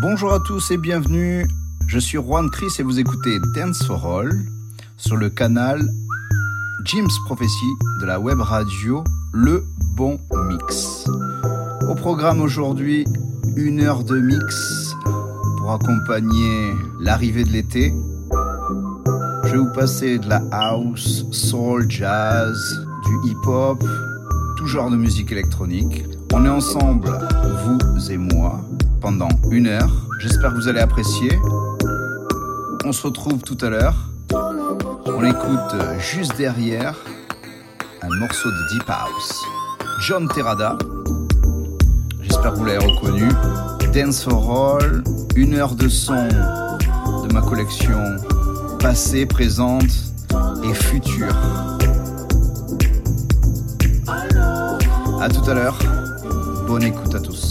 Bonjour à tous et bienvenue. Je suis Juan Chris et vous écoutez Dance for All sur le canal Jim's Prophecy de la web radio Le Bon Mix. Au programme aujourd'hui, une heure de mix pour accompagner l'arrivée de l'été. Je vais vous passer de la house, soul, jazz, du hip-hop, tout genre de musique électronique. On est ensemble, vous et moi, pendant une heure. J'espère que vous allez apprécier. On se retrouve tout à l'heure. On écoute juste derrière un morceau de Deep House. John Terrada. J'espère que vous l'avez reconnu. Dance for une heure de son de ma collection passée, présente et future. À tout à l'heure. Bonne écoute à tous.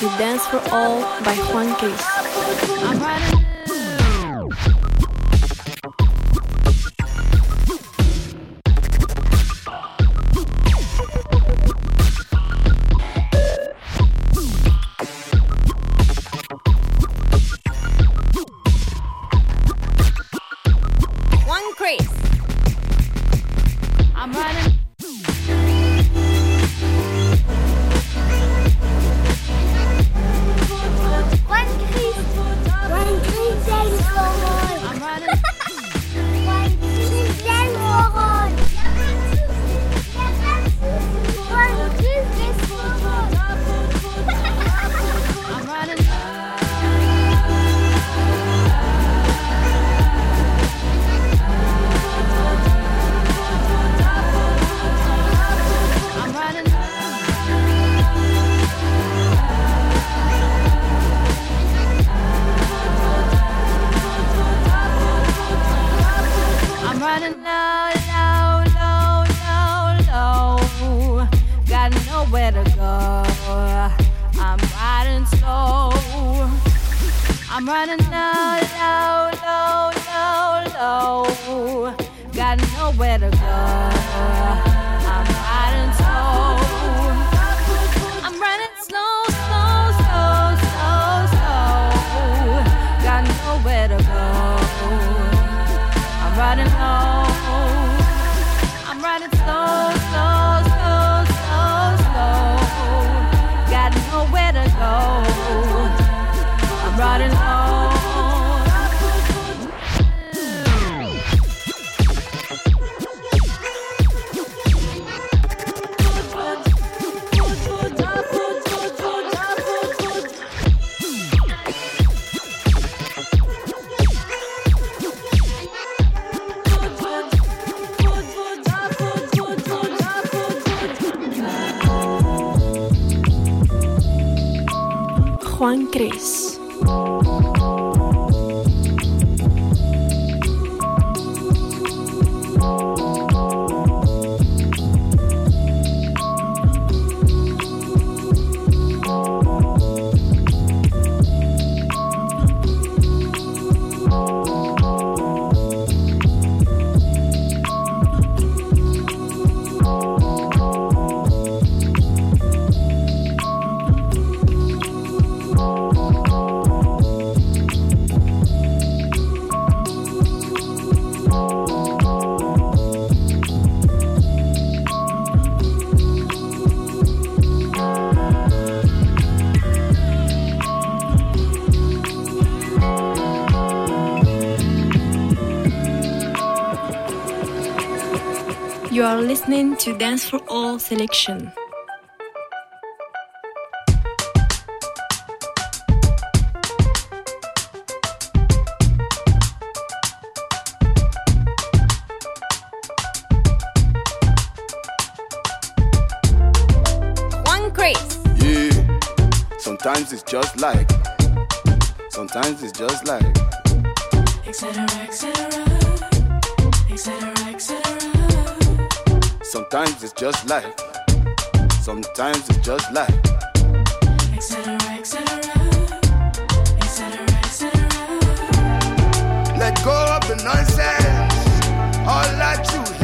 To Dance for All by Juan Cris. listening to Dance for All selection. One. Yeah, sometimes it's just like, sometimes it's just like, Sometimes it's just life. Sometimes it's just life. Etc. Etc. Etc. Etc. Let go of the nonsense. All that you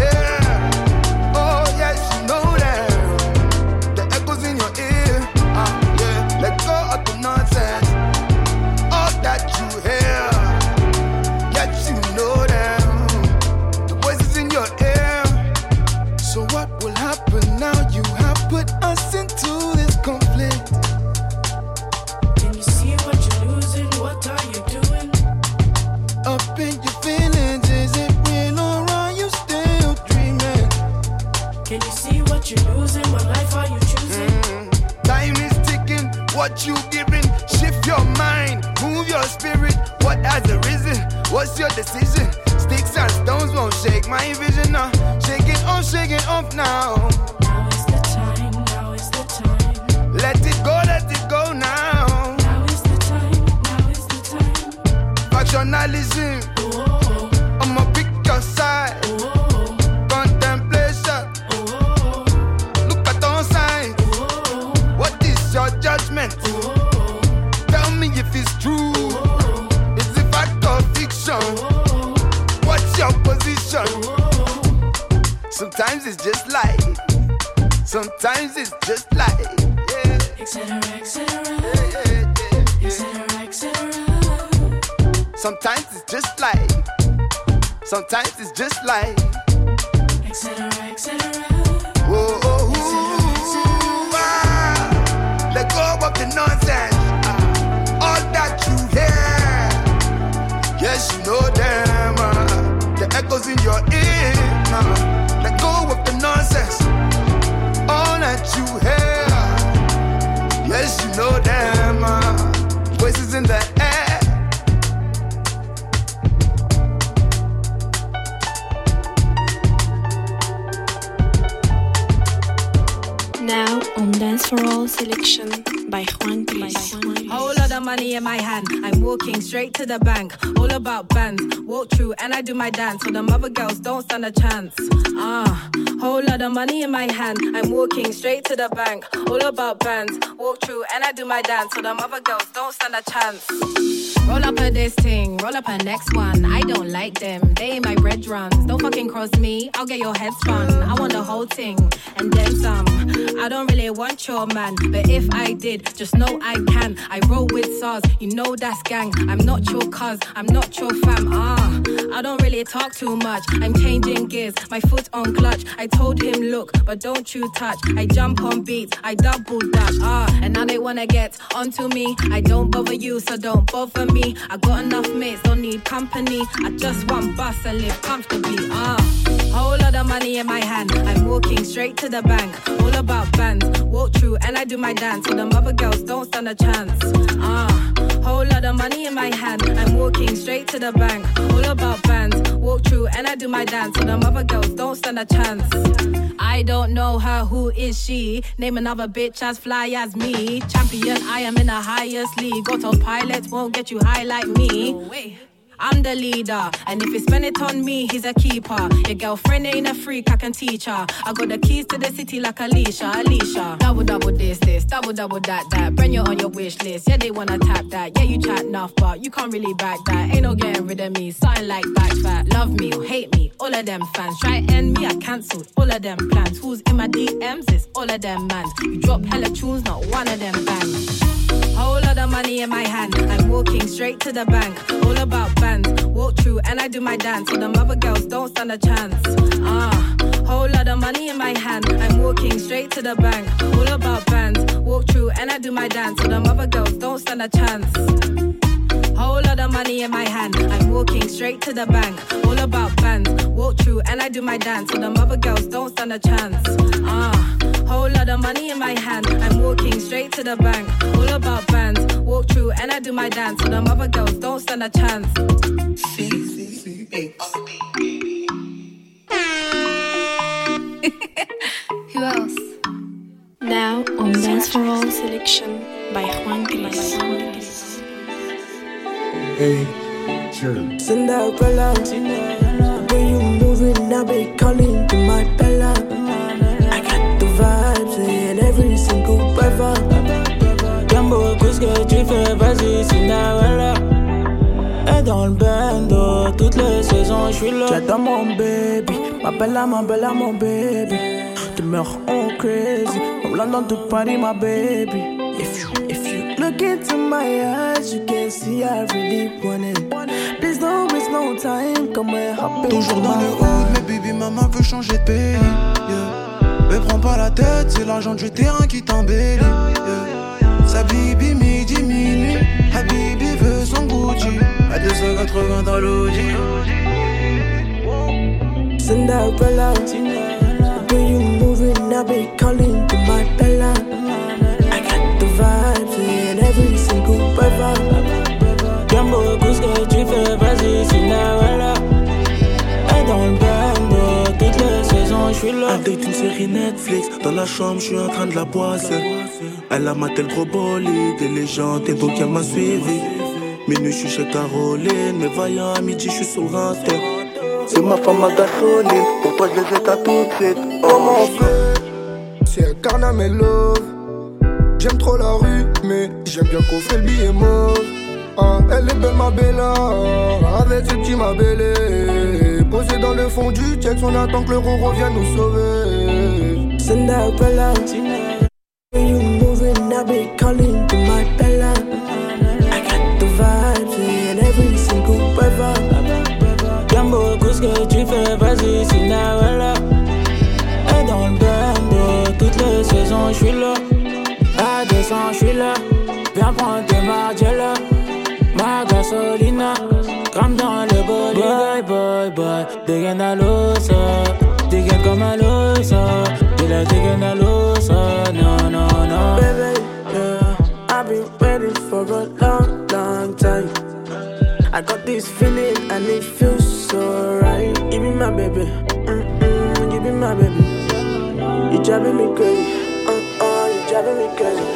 on Dance for All selection by Juan Cris. Whole lot of money in my hand. I'm walking straight to the bank. All about bands. Walk through and I do my dance. So the mother girls don't stand a chance. Ah, whole lot of money in my hand. I'm walking straight to the bank. All about bands. Walk through and I do my dance. So the mother girls don't stand a chance. Roll up a this thing, roll up a next one. I don't like them, they ain't my red runs. Don't fucking cross me, I'll get your head spun. I want the whole thing and then some. I don't really want your man, but if I did, just know I can. I roll with SARS, you know that's gang. I'm not your cuz, I'm not your fam. Ah, I don't really talk too much. I'm changing gears, my foot on clutch. I told him, look, but don't you touch. I jump on beats, I double dash. Ah, and now they wanna get onto me. I don't bother you, so don't bother me. I got enough mates, don't need company. I just want bus and live comfortably. Ah, whole lot of money in my hand. I'm walking straight to the bank. All about bands. Walk through and I do my dance. So the mother girls don't stand a chance. Ah, whole lot of money in my hand. I'm walking straight to the bank. All about bands. Walk through and I do my dance. So the mother girls don't stand a chance. I don't know her, who is she? Name another bitch as fly as me. Champion, I am in the highest league. Autopilot won't get you high like me. I'm the leader, and if you spend it on me, he's a keeper. Your girlfriend ain't a freak, I can teach her. I got the keys to the city like Alicia, Alicia. Double double this, this, double double that, that. Bring you on your wish list, yeah they wanna tap that. Yeah you chat enough, but you can't really back that. Ain't no getting rid of me, something like back fat. Love me or hate me, all of them fans. Try end me, I cancelled all of them plans. Who's in my DMs? It's all of them mans. You drop hella tunes, not one of them bands. Whole lot of money in my hand. I'm walking straight to the bank. All about bands. Walk through and I do my dance. So the mother girls don't stand a chance. Ah, whole lot of money in my hand. I'm walking straight to the bank. All about bands. Walk through and I do my dance. So the mother girls don't stand a chance. Whole lot of money in my hand. I'm walking straight to the bank. All about bands. Walk through and I do my dance. So the mother girls don't stand a chance. Ah, whole lot of money in my hand. I'm walking straight to the bank. All about bands. Walk through and I do my dance. So the mother girls don't stand a chance. Who else? Now on Dance for All selection by Juan Cris. Hey, sure. Cinderella, when you moving, I be calling to my Bella. I got the vibes in every single brother. Gambo, que tu fais? Vas-y, Cinderella. Et dans le bando, toutes les saisons, je suis là. J'adore mon baby, ma bella, ma bella, mon baby. Tu meurs en crazy, from London to Paris, my baby. If you look into my eyes, you can see I really want it. Please don't waste no time, come and hop in Toujours dans le haut, mais baby maman veut changer de pays. Yeah. Mais prends pas la tête, c'est l'argent du terrain qui t'embellit. Yeah. Sa bibi midi minuit, Habibi veut son Gucci. À 280 dans l'Audi. Cinderella, the way you moving, I be calling every single brother. Gambo, qu'est-ce que tu fais? Vas-y, Cinderella. Et dans le bando, toutes les saisons, je suis là. Avec une série Netflix, dans la chambre, je suis en train de la boisser. Elle a maté le gros bolide, des légendes, et donc elle m'a suivi. Minuit, je suis chez Caroline. Mais voyant à midi, je suis sur le C'est ma femme à gasoline. Pour toi, je les ai tout de suite. Comment on fait C'est un love. J'aime trop la rue, mais j'aime bien qu'on fait le billet mauve. Ah, elle est belle, ma bella. Avec ce petit ma belle. Posé dans le fond du check, on attend que l'euro revienne nous sauver. Cinderella, you moving, I be calling to my Bella. I got the vibes in every single brother. Ce que tu fais, vas-y, Ma gasolina, comme dans le bolide. Boy, boy, boy, dégaine à. Dégaine comme à. De la dégaine à. Non, non, non. Baby, yeah, I've been ready for a long, long time. I got this feeling and it feels so right. You be my baby, mm-mm, you be my baby. You driving me crazy, uh uh, you driving me crazy.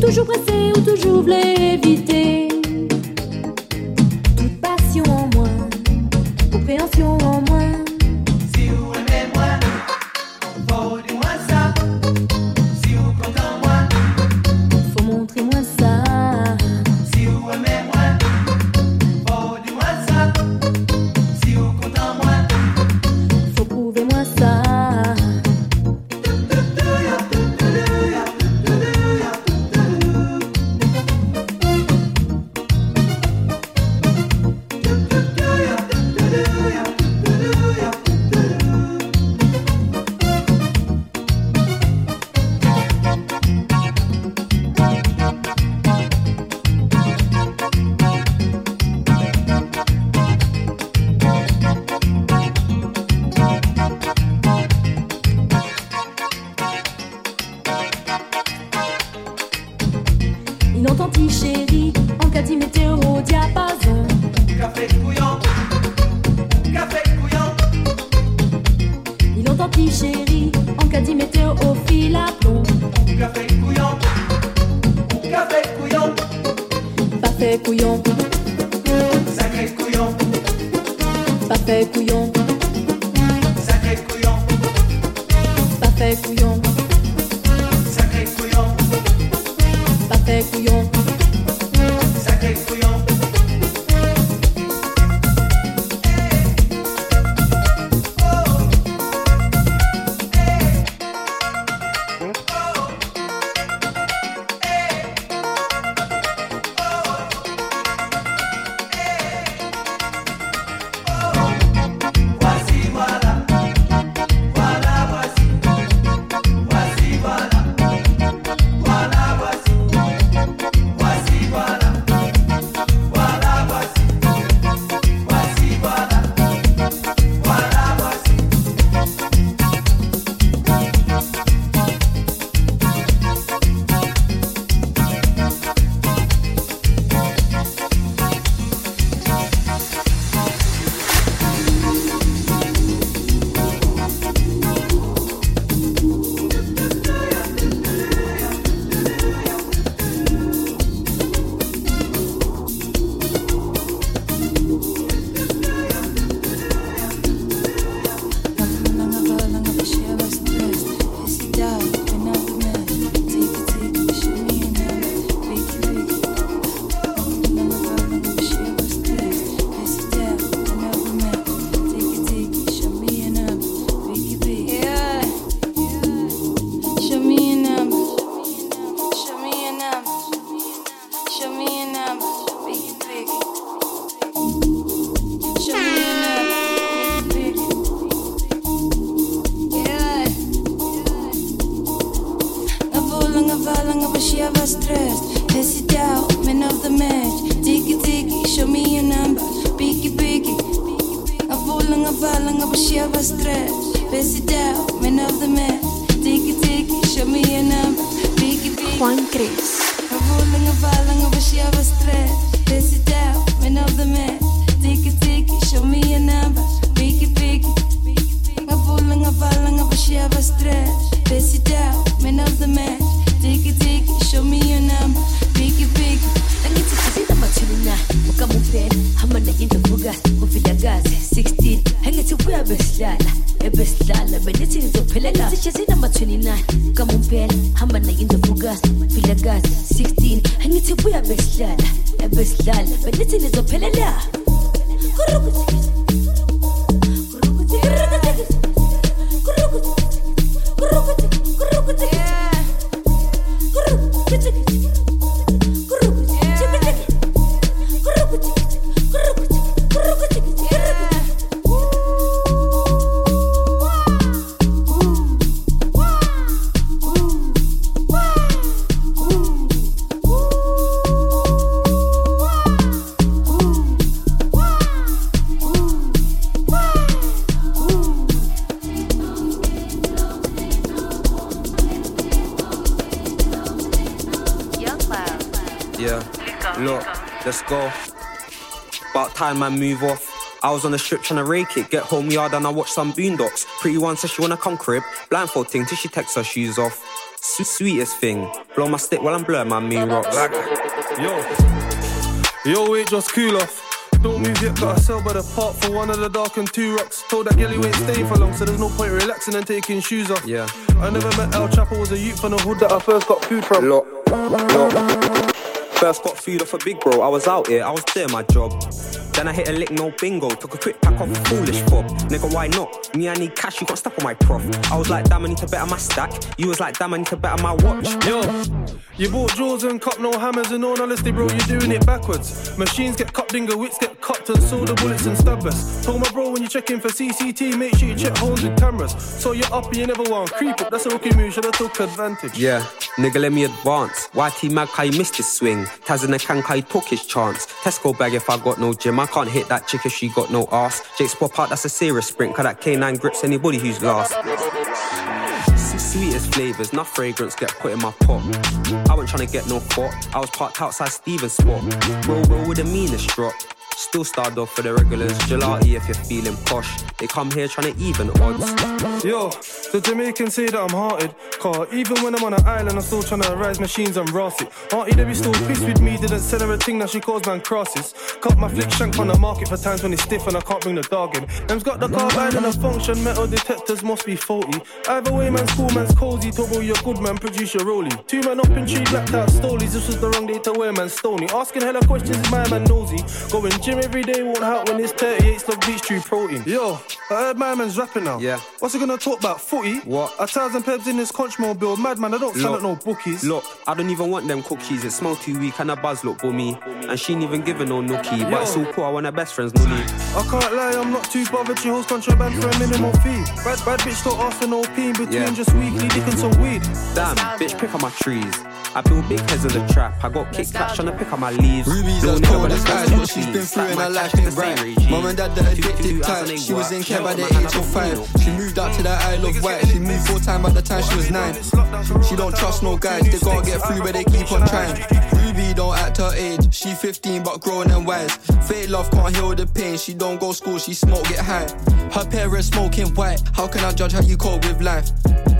toujours pressé ou toujours voulait éviter. Ebesidlala benithi ngizophelela Yeah, I move off. I was on the strip trying to rake it. Get home yard and I watch some boondocks. Pretty one says she wanna come crib. Blindfold thing till she takes her shoes off. Su- sweetest thing. Blow my stick while I'm blurring my mean rocks. Yo, yo, wait, just cool off. Don't move yet, got a cell by the park for one of the dark and two rocks. Told that girl he ain't staying for long, so there's no point relaxing and taking shoes off. Yeah. I never met El Chapo, was a youth from the hood that I first got food from. Look, look. First got food off a big bro. I was out here, I was doing my job. Then I hit a lick, no bingo. Took a quick pack off a foolish pop. Nigga, why not? Me, I need cash, you got stuff on my prof. I was like, damn, I need to better my stack. You was like, damn, I need to better my watch. Yo, you bought jaws and cop no hammers and all honesty, bro, you're doing it backwards. Machines get cut, dingo, wits get cut, and so the bullets and stabbers. Told my bro when you checking for CCT, make sure you check holes with cameras. So you're up and you never want creep up. That's a rookie move, should've took advantage. Yeah, nigga, let me advance. YT Mag, missed his swing? Taz in the he took his chance. Tesco bag if I got no gym. I can't hit that chick if she got no ass. Jake's pop out, that's a serious sprint. Cause that K9 grips anybody who's last. Sweetest flavors, enough fragrance get put in my pot. I wasn't trying to get no pot. I was parked outside Steven's spot. Roll, roll with the meanest drop. Still starred off for the regulars. Gelati if you're feeling posh. They come here trying to even odds. Yo, the Jamaicans say that I'm hearted. Car, even when I'm on an island, I'm still trying to rise machines and ross it. Auntie Debbie still pissed with me, didn't sell her a thing that she calls man crosses. Cut my flick shank on the market for times when it's stiff and I can't bring the dog in. Them's got the carbine and a function, metal detectors must be faulty. Either way, man's cool, man's cozy. Turbo, you're good, man, produce your rollie. Two men up in tree, blacked out stolies. This was the wrong day to wear, man, stony. Asking hella questions, my man nosy. Going gym every day won't help when it's 38 slug beach tree protein. Yo, I heard my man's rapping now. Yeah. What's he gonna talk about? Footy? What? A thousand pebs in this conch mobile. Madman, I don't sell at no bookies. Look, I don't even want them cookies. It smell too weak and a buzz look bummy. And she ain't even giving no nookie. But it's all cool, I want her best friends, Nully. I can't lie, I'm not too bothered. She holds contraband for a minimal fee. Bad, bad bitch don't ask for no pee in between Yeah. just weekly dicking some weed. Damn, bitch, pick up my trees. I build big heads in the trap. I got kick catch trying to pick up my leaves. Ruby's Little as nigga cold with as the ice, best what she's been jeans. Through Like her life in ain't the same right. Mum and dad, the addicted type. She was in care by the age of five. She moved out to the Isle of Wight. She moved full time by the time she was nine. She don't trust no guys, they gotta get through, but they keep on trying. Ruby don't act her age, she 15 but grown and wise. Fake love can't heal the pain, she don't go school, she smoke, get high. Her parents smoking white, how can I judge how you cope with life?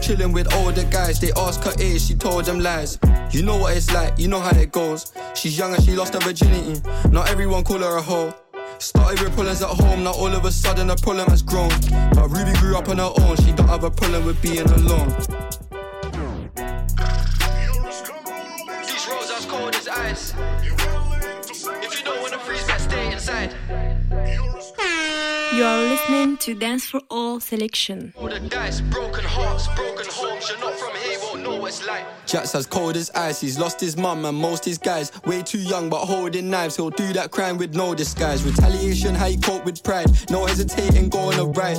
Chilling with older guys, they ask her age, she told them lies. You know what it's like, you know how it goes. She's young and she lost her virginity, not everyone call her a hoe. Started with problems at home, now all of a sudden a problem has grown. But Ruby grew up on her own, she don't have a problem with being alone. Cold You are listening to Dance for All selection. All the dice, broken hearts, broken homes. You're not from here, won't know what it's like. Jack's as cold as ice. He's lost his mum and most his guys. Way too young, but holding knives. He'll do that crime with no disguise. Retaliation, how you cope with pride. No hesitating, go on a ride.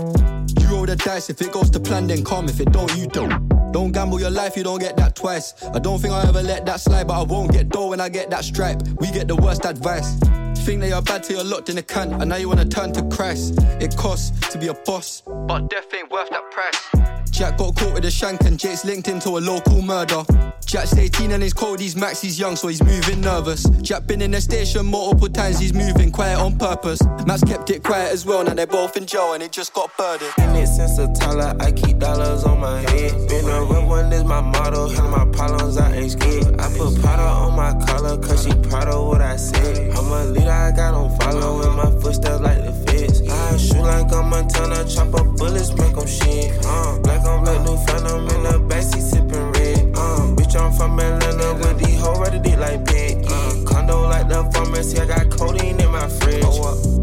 You roll the dice. If it goes to plan, then calm. If it don't, you don't. Don't gamble your life, you don't get that twice. I don't think I'll ever let that slide, but I won't get dough when I get that stripe. We get the worst advice. Think that you're bad till you're locked in a can, and now you wanna turn to Christ. It costs to be a boss, but death ain't worth that price. Jack got caught with a shank and Jake's linked into a local murder. Jack's 18 and he's cold, he's max, he's young, so he's moving nervous. Jack been in the station multiple times, he's moving quiet on purpose. Max kept it quiet as well, now they're both in jail and it just got birded. In it since a Tyler, I keep dollars on my head. Been a real one is my motto. Handle my problems, I ain't scared. I put powder on my collar, cause she proud of what I said. I'm a leader, I got on follow my footsteps like the feds. Shoot like I'm a Montana, chop up bullets, make them shit. Uh, black on black, new phantom in the backseat sipping red. Uh, bitch, I'm from Atlanta with these hoes ready dick like Peggy. Uh, condo like the pharmacy, I got codeine in my fridge.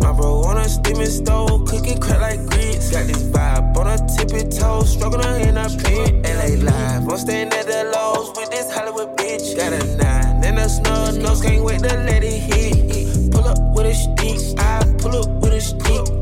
My bro on a steaming stove, cooking crack like grits. Got this vibe on a tippy toe, struggling in a pit. LA live, I'm staying at the lows with this Hollywood bitch. Got a nine and a snub nose, can't wait to let it hit. Pull up with a stick, I pull up with a stick.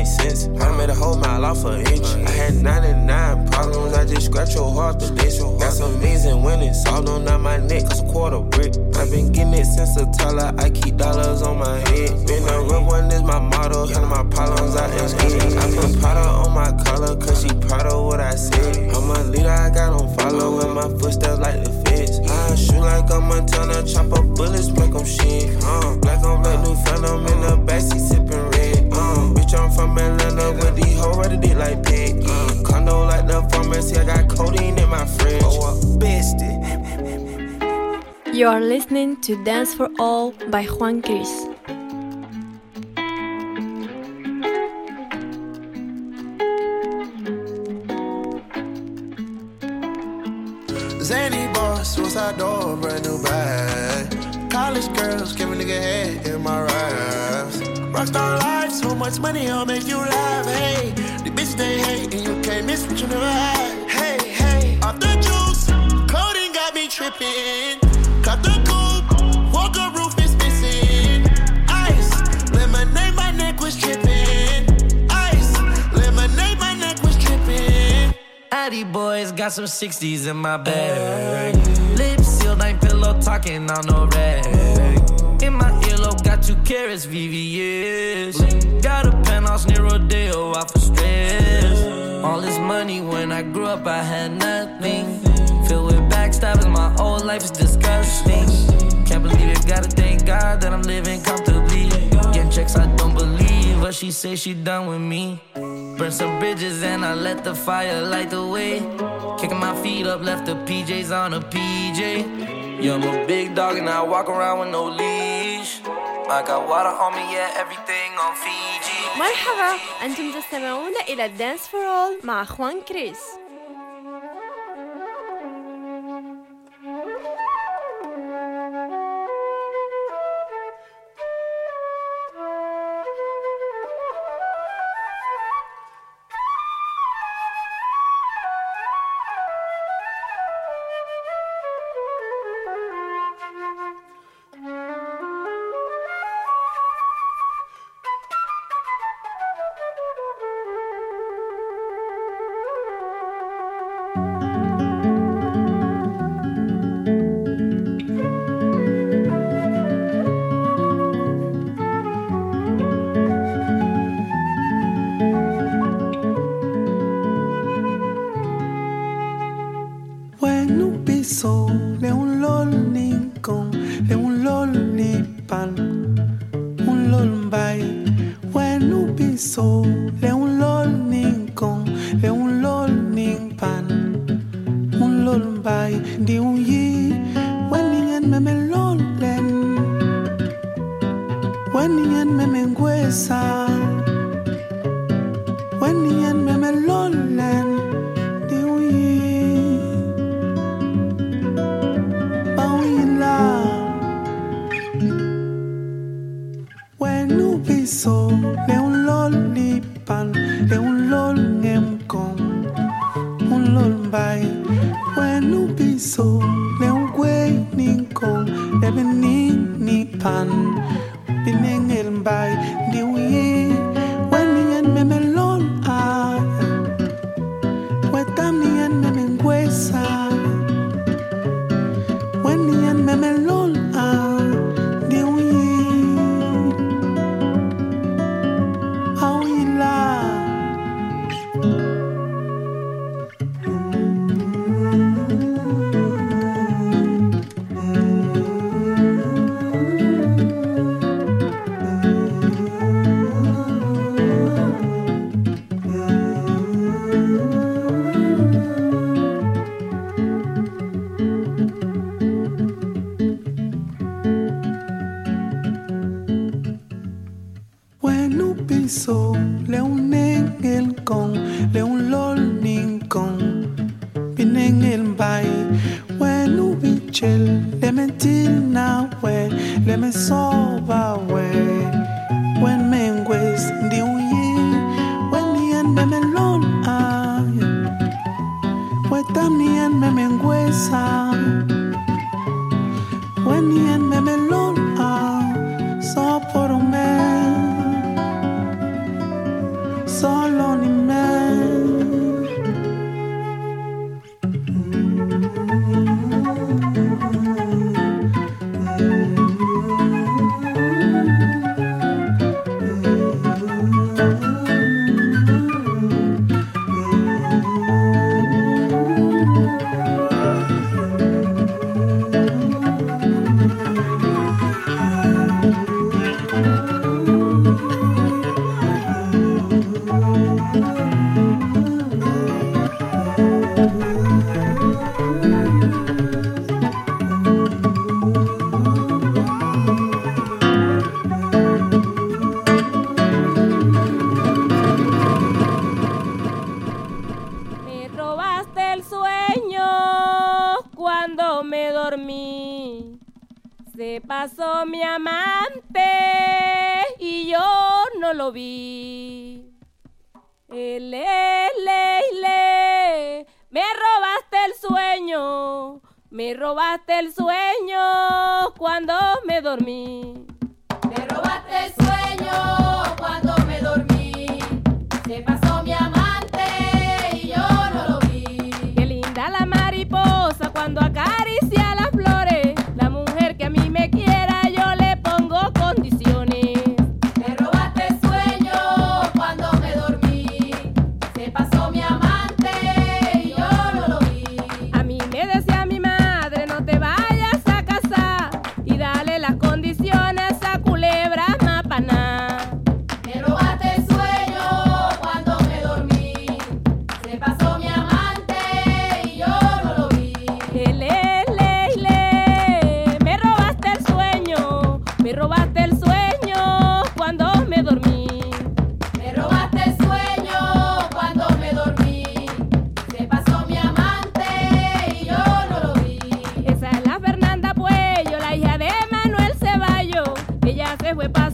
Make sense. I made a whole mile off an inch. I had 99 problems. I just scratch your heart to this. Got some amazing winnings. All on down my neck. Cause a quarter brick. I've been getting it since a Tyler. I keep dollars on my head. Been a real one is my motto. Handle my problems. I am scared. I put powder on my collar. Cause she proud of what I said. I'm a leader. I got on follow. In my footsteps like the feds. I shoot like I'm a Montana. Chop up bullets. Make them shit. Uh, black on black. New phantom in the backseat sipping bitch, I'm from Atlanta. With these hoes ready dick like Peggy. Uh, condo like the pharmacy. I got codeine in my fridge. Oh, bestie. You are listening to Dance for All by Juan Cris. Zany boss, suicide door, brand new bag. College girls, give a nigga head much money, I'll make you laugh. Hey, the bitch they hate, and you can't miss what you never had. Hey, hey, off the juice, clothing got me tripping. Cut the coupe, walker roof is missing. Ice, lemonade, my neck was tripping. Ice, lemonade, my neck was tripping. Addy boys got some 60s in my bag. Lips sealed, ain't pillow talking on no rag. Two carats, VVS. Got a penthouse near Rodeo, out for stress. All this money when I grew up, I had nothing. Filled with backstabbing, my whole life is disgusting. Can't believe it, gotta thank God that I'm living comfortably. Getting checks, I don't believe, but she say she done with me. Burn some bridges and I let the fire light the way. Kicking my feet up, left the PJs on a PJ. Yeah, I'm a big dog and I walk around with no leash. مرحبا أنتم تستمعون إلى الدانس فور أول مع أخوان كريس. Wenu piso Le un lol lipan Le un lol ngemkong Un lol bay Wenu piso Le un gwe ninkong Le bening ni pan más, se fue para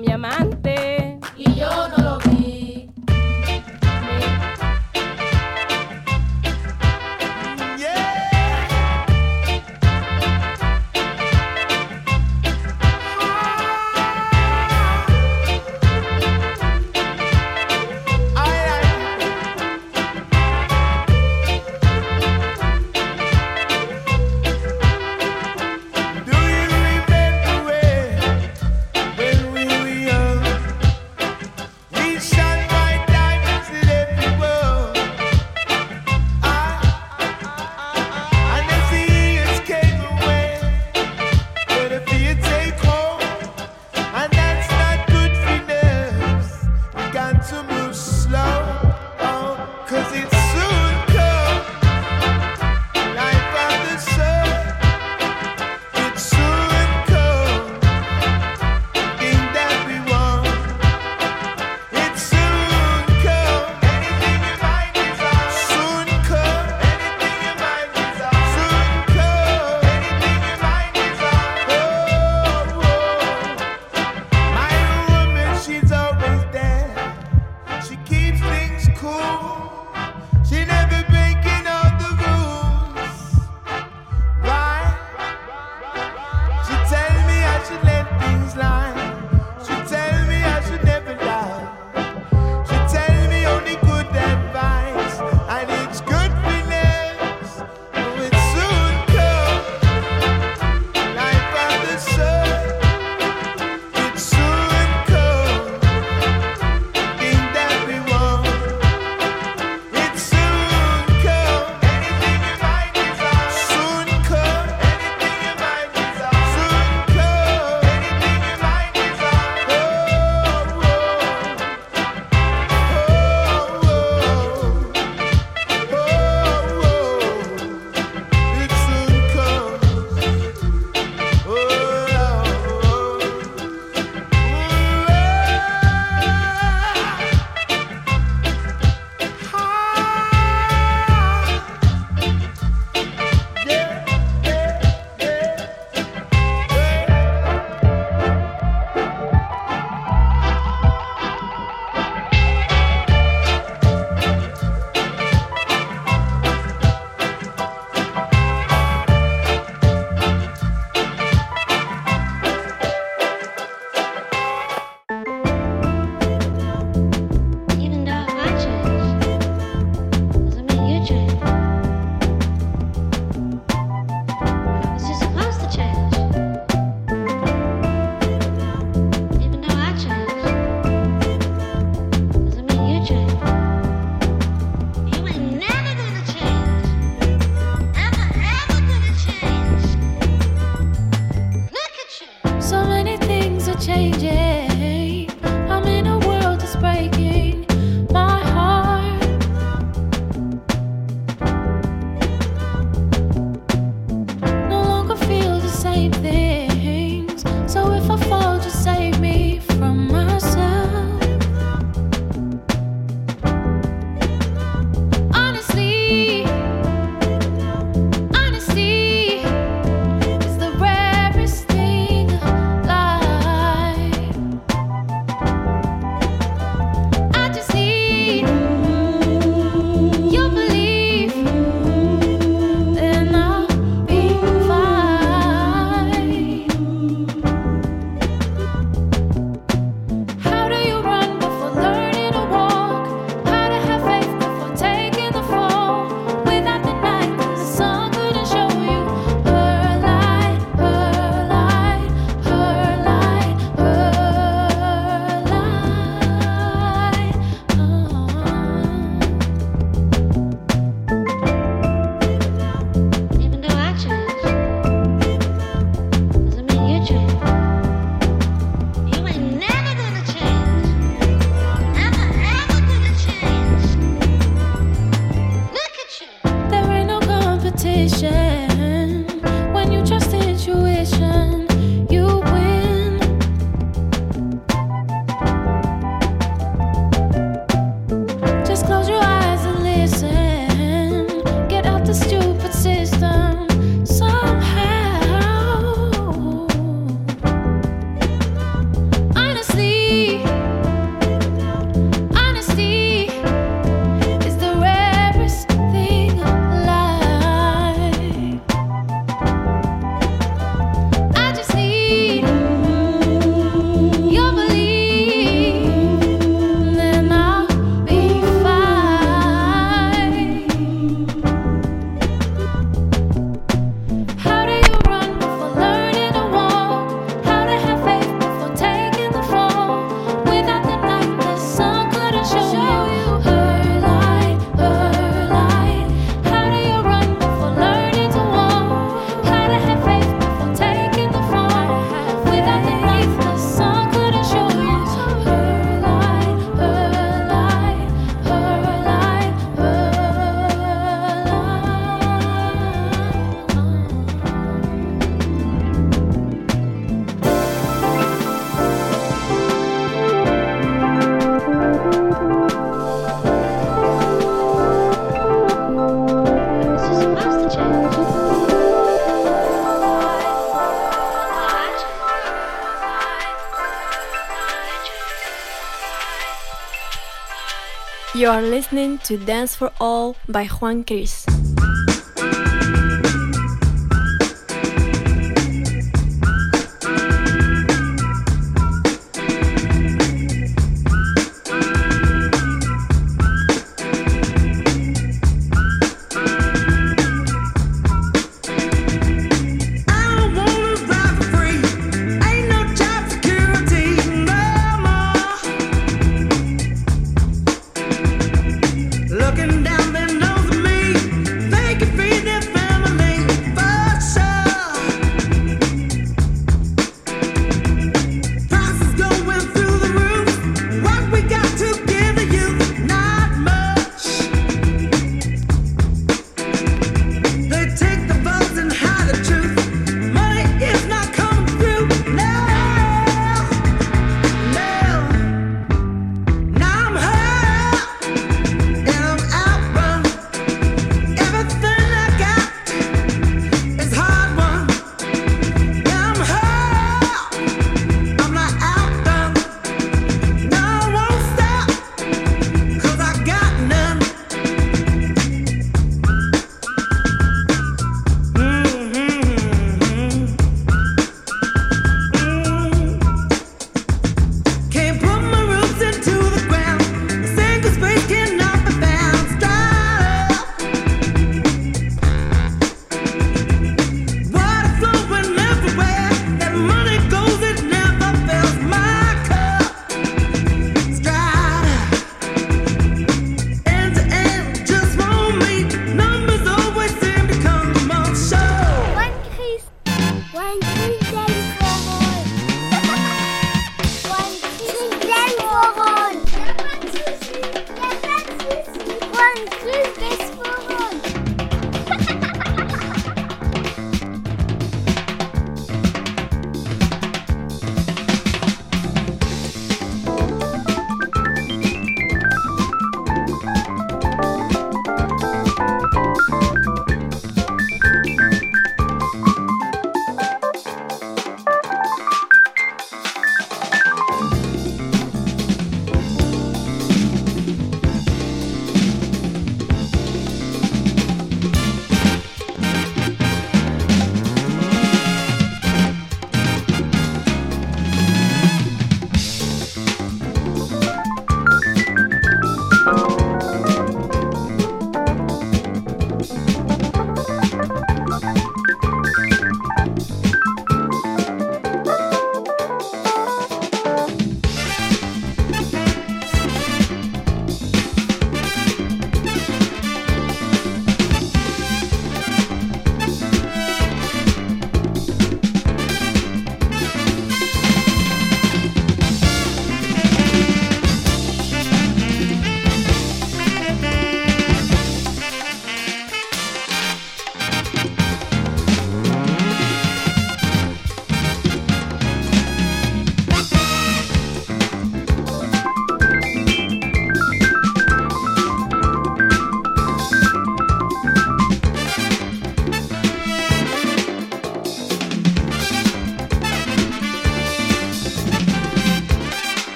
mi amante. You are listening to Dance for All by Juan Cris.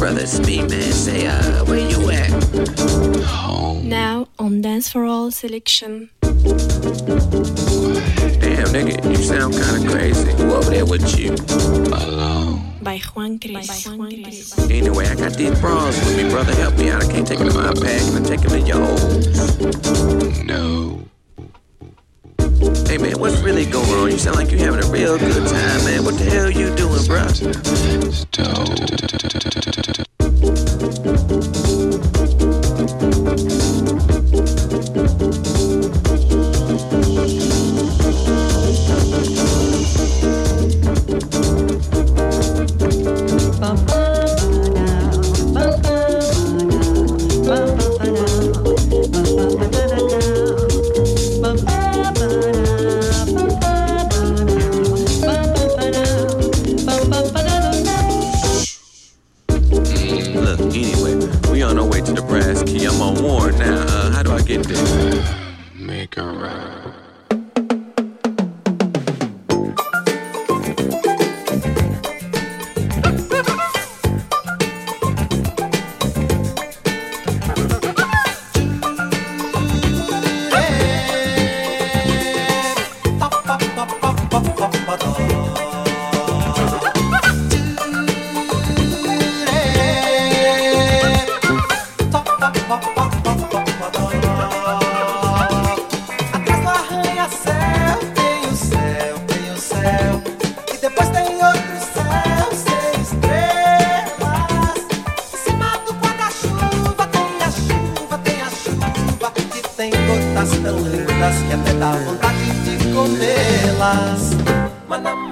What's happening, brother? Speed man. Say, uh, where you at? Now on Dance for All selection Damn, nigga, you sound kinda crazy. Who over there with you? Alone. by Juan Cris. Anyway, I got these bras with me, brother. Help me out. I can't take them in my bag and I take them in yours. No. Hey man, what's really going on? You sound like you're having a real good time, man. What the hell you doing, bro? Tão lindas que até dá vontade de comê-las. Manamaê.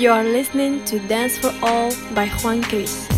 You are listening to Dance for All by Juan Cris.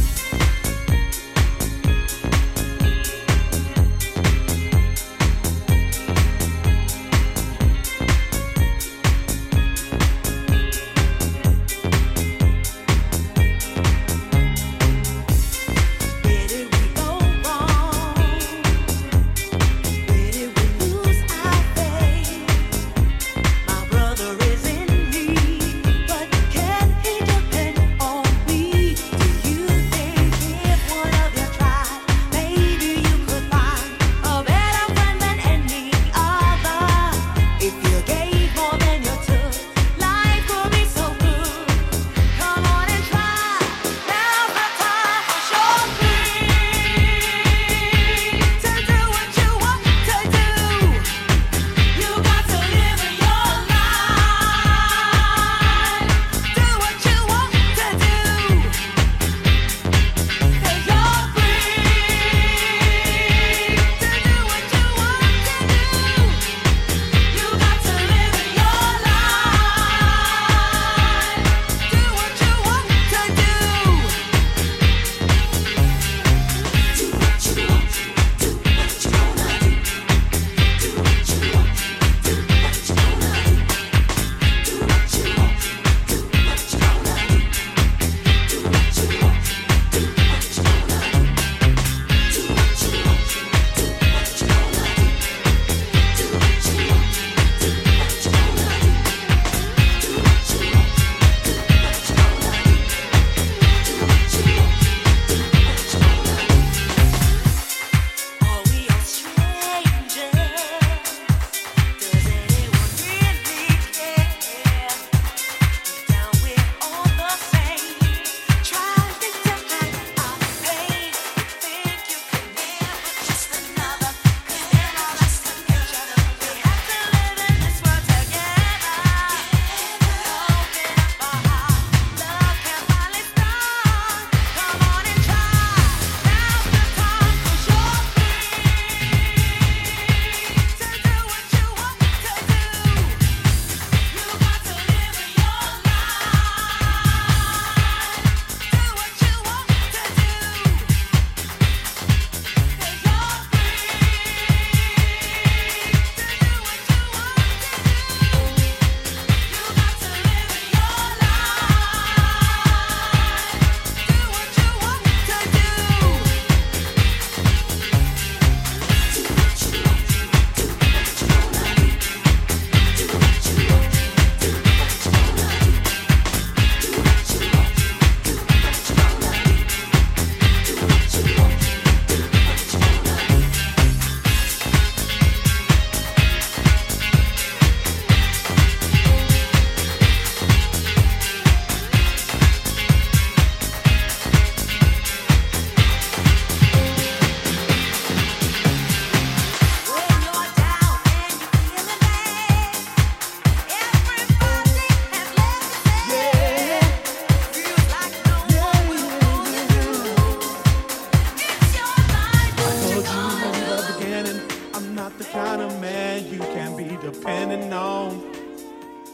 And known.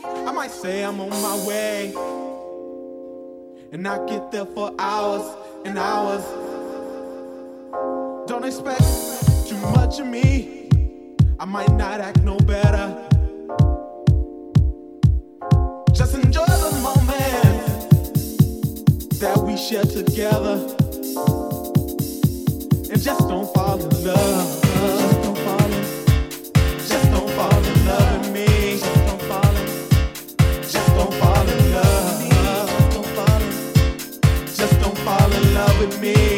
I might say I'm on my way. And I get there for hours and hours. Don't expect too much of me. I might not act no better. Just enjoy the moment that we share together. And just don't fall in love. With me.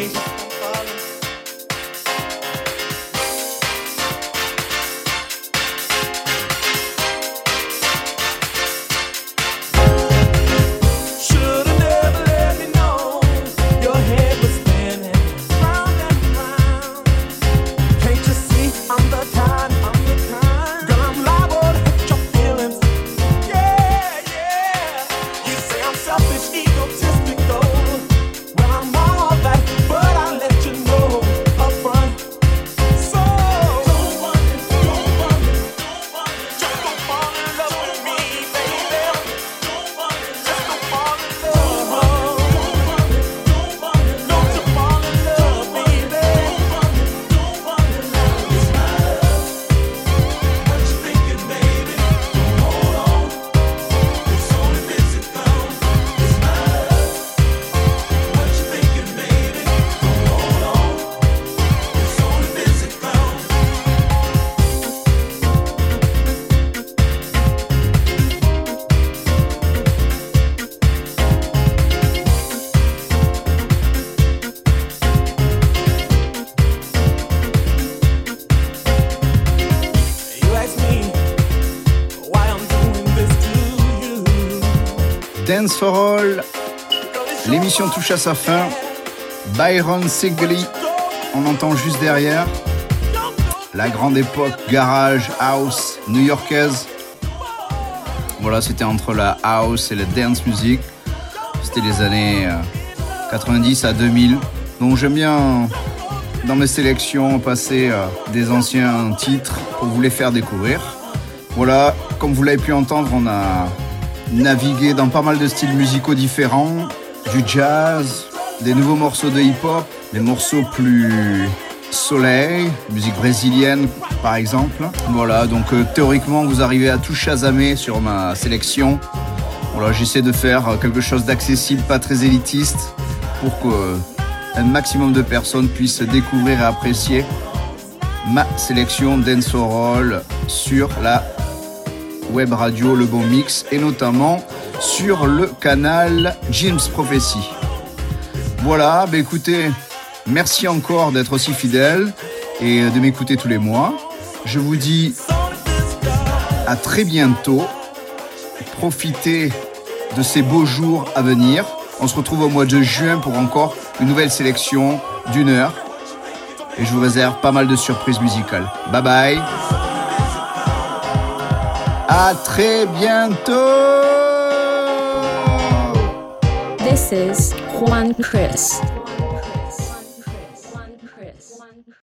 Dance for All, l'émission touche à sa fin. Byron Sigley, on entend juste derrière. La grande époque garage, house, new-yorkaise. Voilà, c'était entre la house et la dance music. C'était les années euh, 90 à 2000. Donc j'aime bien dans mes sélections passer euh, des anciens titres pour vous les faire découvrir. Voilà, comme vous l'avez pu entendre, on a navigué dans pas mal de styles musicaux différents, du jazz, des nouveaux morceaux de hip-hop, des morceaux plus soleil, musique brésilienne par exemple. Voilà, donc euh, théoriquement vous arrivez à tout chasamer sur ma sélection. Voilà, j'essaie de faire euh, quelque chose d'accessible, pas très élitiste, pour que euh, un maximum de personnes puissent découvrir et apprécier ma sélection dancehall sur la web radio Le Bon Mix et notamment sur le canal Jim's Prophecy. Voilà, bah écoutez, merci encore d'être aussi fidèle et de m'écouter tous les mois. Je vous dis à très bientôt. Profitez de ces beaux jours à venir. On se retrouve au mois de juin pour encore une nouvelle sélection d'une heure. Et je vous réserve pas mal de surprises musicales. Bye bye. À très bientôt. This is Juan Chris.